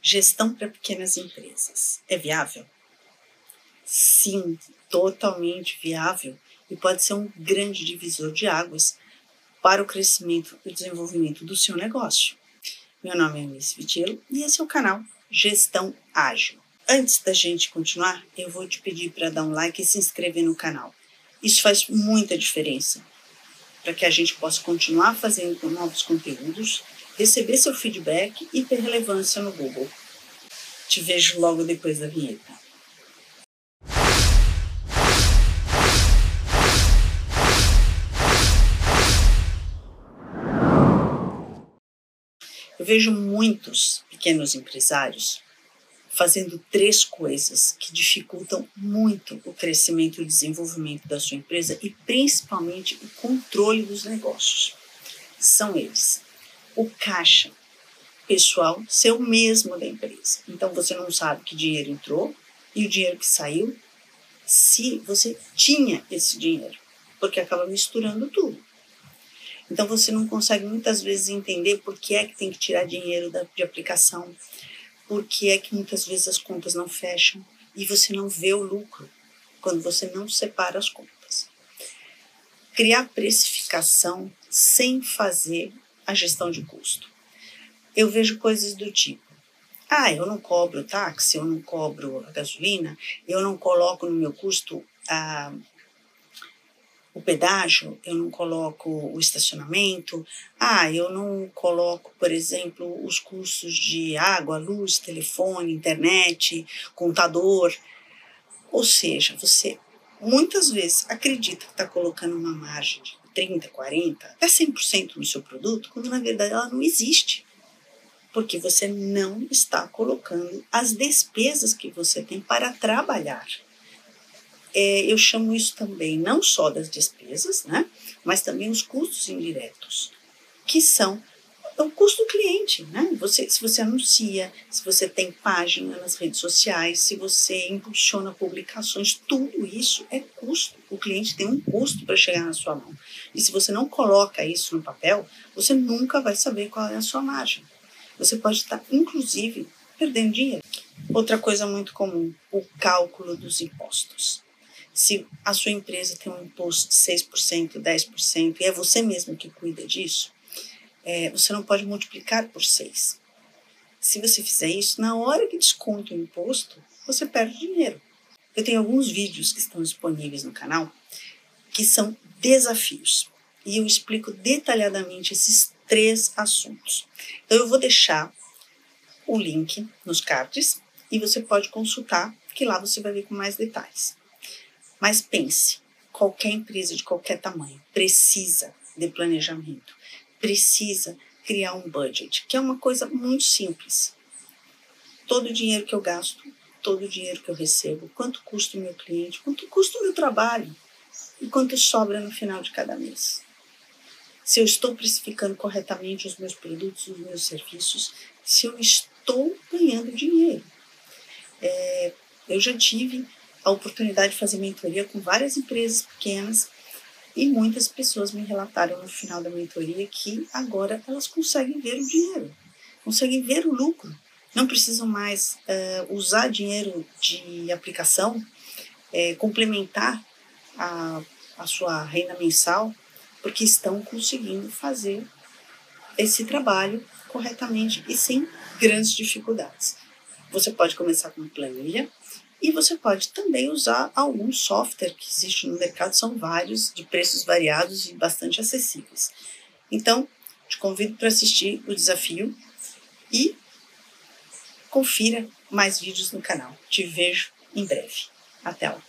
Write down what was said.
Gestão para pequenas empresas. É viável? Sim, totalmente viável e pode ser um grande divisor de águas para o crescimento e desenvolvimento do seu negócio. Meu nome é Miss Vitilo e esse é o canal Gestão Ágil. Antes da gente continuar, eu vou te pedir para dar um like e se inscrever no canal. Isso faz muita diferença para que a gente possa continuar fazendo novos conteúdos, receber seu feedback e ter relevância no Google. Te vejo logo depois da vinheta. Eu vejo muitos pequenos empresários fazendo três coisas que dificultam muito o crescimento e o desenvolvimento da sua empresa e principalmente o controle dos negócios. São eles: o caixa pessoal ser o mesmo da empresa. Então você não sabe que dinheiro entrou e o dinheiro que saiu, se você tinha esse dinheiro, porque acaba misturando tudo. Então você não consegue muitas vezes entender por que é que tem que tirar dinheiro da, de aplicação, por que é que muitas vezes as contas não fecham e você não vê o lucro quando você não separa as contas. Criar precificação sem fazer a gestão de custo. Eu vejo coisas do tipo: ah, eu não cobro táxi, eu não cobro a gasolina, eu não coloco no meu custo a o pedágio, eu não coloco o estacionamento, ah, eu não coloco, por exemplo, os custos de água, luz, telefone, internet, contador. Ou seja, você muitas vezes acredita que está colocando uma margem de 30, 40, até 100% no seu produto, quando na verdade ela não existe. Porque você não está colocando as despesas que você tem para trabalhar é, eu chamo isso também não só das despesas, né, mas também os custos indiretos, que são o custo do cliente, né? Você, se você anuncia, se você tem página nas redes sociais, se você impulsiona publicações, tudo isso é custo. O cliente tem um custo para chegar na sua mão. E se você não coloca isso no papel, você nunca vai saber qual é a sua margem. Você pode estar, inclusive, perdendo dinheiro. Outra coisa muito comum, o cálculo dos impostos. Se a sua empresa tem um imposto de 6%, 10%, e é você mesmo que cuida disso, é, você não pode multiplicar por 6. Se você fizer isso, na hora que desconta o imposto, você perde dinheiro. Eu tenho alguns vídeos que estão disponíveis no canal que são desafios. E eu explico detalhadamente esses três assuntos. Então, eu vou deixar o link nos cards e você pode consultar, que lá você vai ver com mais detalhes. Mas pense, qualquer empresa de qualquer tamanho precisa de planejamento, precisa criar um budget, que é uma coisa muito simples. Todo o dinheiro que eu gasto, todo o dinheiro que eu recebo, quanto custa o meu cliente, quanto custa o meu trabalho e quanto sobra no final de cada mês. Se eu estou precificando corretamente os meus produtos, os meus serviços, se eu estou ganhando dinheiro. É, eu já tive a oportunidade de fazer mentoria com várias empresas pequenas e muitas pessoas me relataram no final da mentoria que agora elas conseguem ver o dinheiro, conseguem ver o lucro. Não precisam mais uh, usar dinheiro de aplicação, é, complementar a, a sua renda mensal, porque estão conseguindo fazer esse trabalho corretamente e sem grandes dificuldades. Você pode começar com uma planilha, e você pode também usar algum software que existe no mercado, são vários, de preços variados e bastante acessíveis. Então, te convido para assistir o desafio e confira mais vídeos no canal. Te vejo em breve. Até lá!